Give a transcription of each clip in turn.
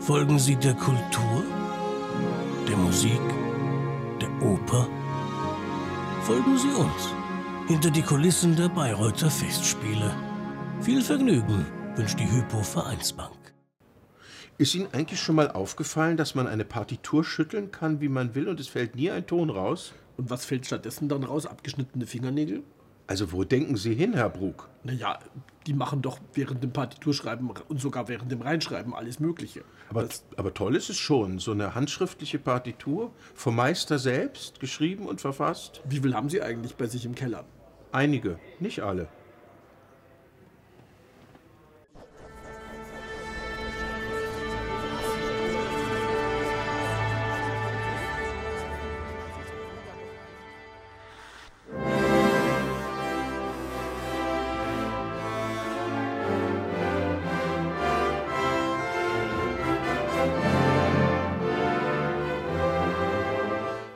Folgen Sie der Kultur, der Musik, der Oper? Folgen Sie uns hinter die Kulissen der Bayreuther Festspiele. Viel Vergnügen wünscht die Hypo Vereinsbank. Ist Ihnen eigentlich schon mal aufgefallen, dass man eine Partitur schütteln kann, wie man will, und es fällt nie ein Ton raus? Und was fällt stattdessen dann raus? Abgeschnittene Fingernägel? Also wo denken Sie hin, Herr Brug? Naja, die machen doch während dem Partiturschreiben und sogar während dem Reinschreiben alles Mögliche. Aber, aber toll ist es schon, so eine handschriftliche Partitur vom Meister selbst, geschrieben und verfasst. Wie viel haben Sie eigentlich bei sich im Keller? Einige, nicht alle.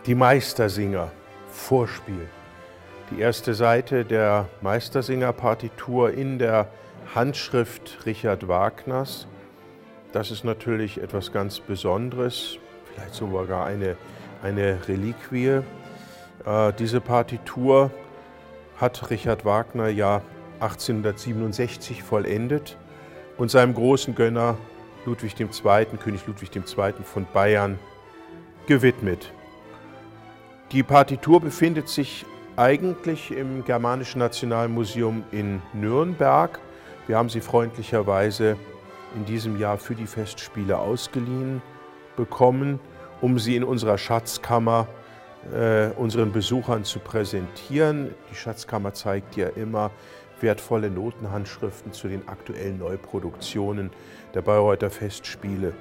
Die Meistersinger, Vorspiel. Die erste Seite der Meistersinger-Partitur in der Handschrift Richard Wagners. Das ist natürlich etwas ganz Besonderes, vielleicht sogar eine, eine Reliquie. Äh, diese Partitur hat Richard Wagner ja 1867 vollendet und seinem großen Gönner Ludwig II., König Ludwig II. von Bayern, gewidmet. Die Partitur befindet sich eigentlich im Germanischen Nationalmuseum in Nürnberg. Wir haben sie freundlicherweise in diesem Jahr für die Festspiele ausgeliehen bekommen, um sie in unserer Schatzkammer äh, unseren Besuchern zu präsentieren. Die Schatzkammer zeigt ja immer wertvolle Notenhandschriften zu den aktuellen Neuproduktionen der Bayreuther Festspiele.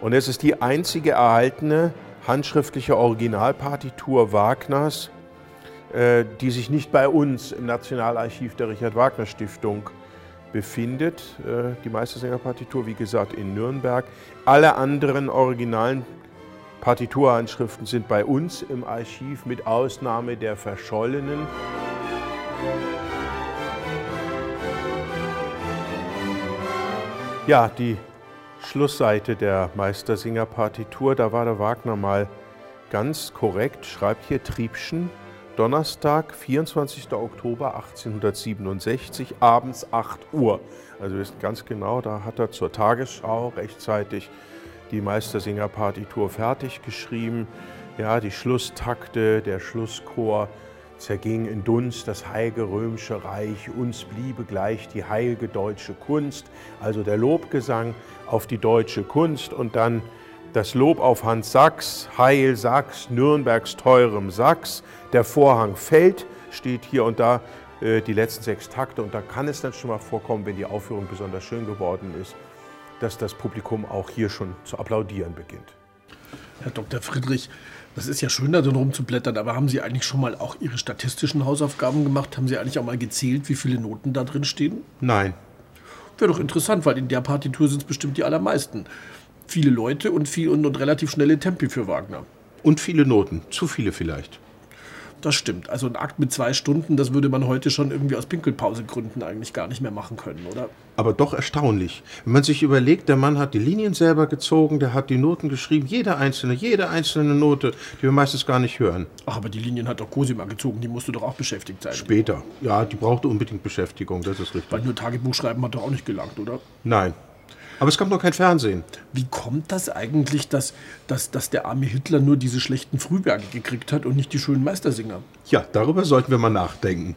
Und es ist die einzige erhaltene handschriftliche Originalpartitur Wagners, äh, die sich nicht bei uns im Nationalarchiv der Richard Wagner Stiftung befindet. Äh, die Meistersängerpartitur, wie gesagt, in Nürnberg. Alle anderen originalen Partiturhandschriften sind bei uns im Archiv, mit Ausnahme der verschollenen. Ja, die Schlussseite der Meistersinger-Partitur, da war der Wagner mal ganz korrekt, schreibt hier Triebschen, Donnerstag, 24. Oktober 1867, abends 8 Uhr. Also wissen ganz genau, da hat er zur Tagesschau rechtzeitig die Meistersinger-Partitur fertig geschrieben. Ja, die Schlusstakte, der Schlusschor, zerging in Dunst das heilige römische Reich, uns bliebe gleich die heilige deutsche Kunst, also der Lobgesang auf die deutsche Kunst und dann das Lob auf Hans Sachs, Heil Sachs, Nürnbergs teurem Sachs, der Vorhang fällt, steht hier und da äh, die letzten sechs Takte und da kann es dann schon mal vorkommen, wenn die Aufführung besonders schön geworden ist, dass das Publikum auch hier schon zu applaudieren beginnt. Herr Dr. Friedrich, das ist ja schön, da drin rumzublättern, aber haben Sie eigentlich schon mal auch Ihre statistischen Hausaufgaben gemacht? Haben Sie eigentlich auch mal gezählt, wie viele Noten da drin stehen? Nein. Wäre doch interessant, weil in der Partitur sind es bestimmt die allermeisten. Viele Leute und viel und, und relativ schnelle Tempi für Wagner. Und viele Noten, zu viele vielleicht. Das stimmt. Also ein Akt mit zwei Stunden, das würde man heute schon irgendwie aus Pinkelpausegründen eigentlich gar nicht mehr machen können, oder? Aber doch erstaunlich. Wenn man sich überlegt, der Mann hat die Linien selber gezogen, der hat die Noten geschrieben, jede einzelne, jede einzelne Note, die wir meistens gar nicht hören. Ach, aber die Linien hat doch Cosima gezogen, die musste doch auch beschäftigt sein. Später. Ja, die brauchte unbedingt Beschäftigung, das ist richtig. Weil nur Tagebuch schreiben hat doch auch nicht gelangt, oder? Nein. Aber es gab noch kein Fernsehen. Wie kommt das eigentlich, dass, dass, dass der arme Hitler nur diese schlechten Frühwerke gekriegt hat und nicht die schönen Meistersinger? Ja, darüber sollten wir mal nachdenken.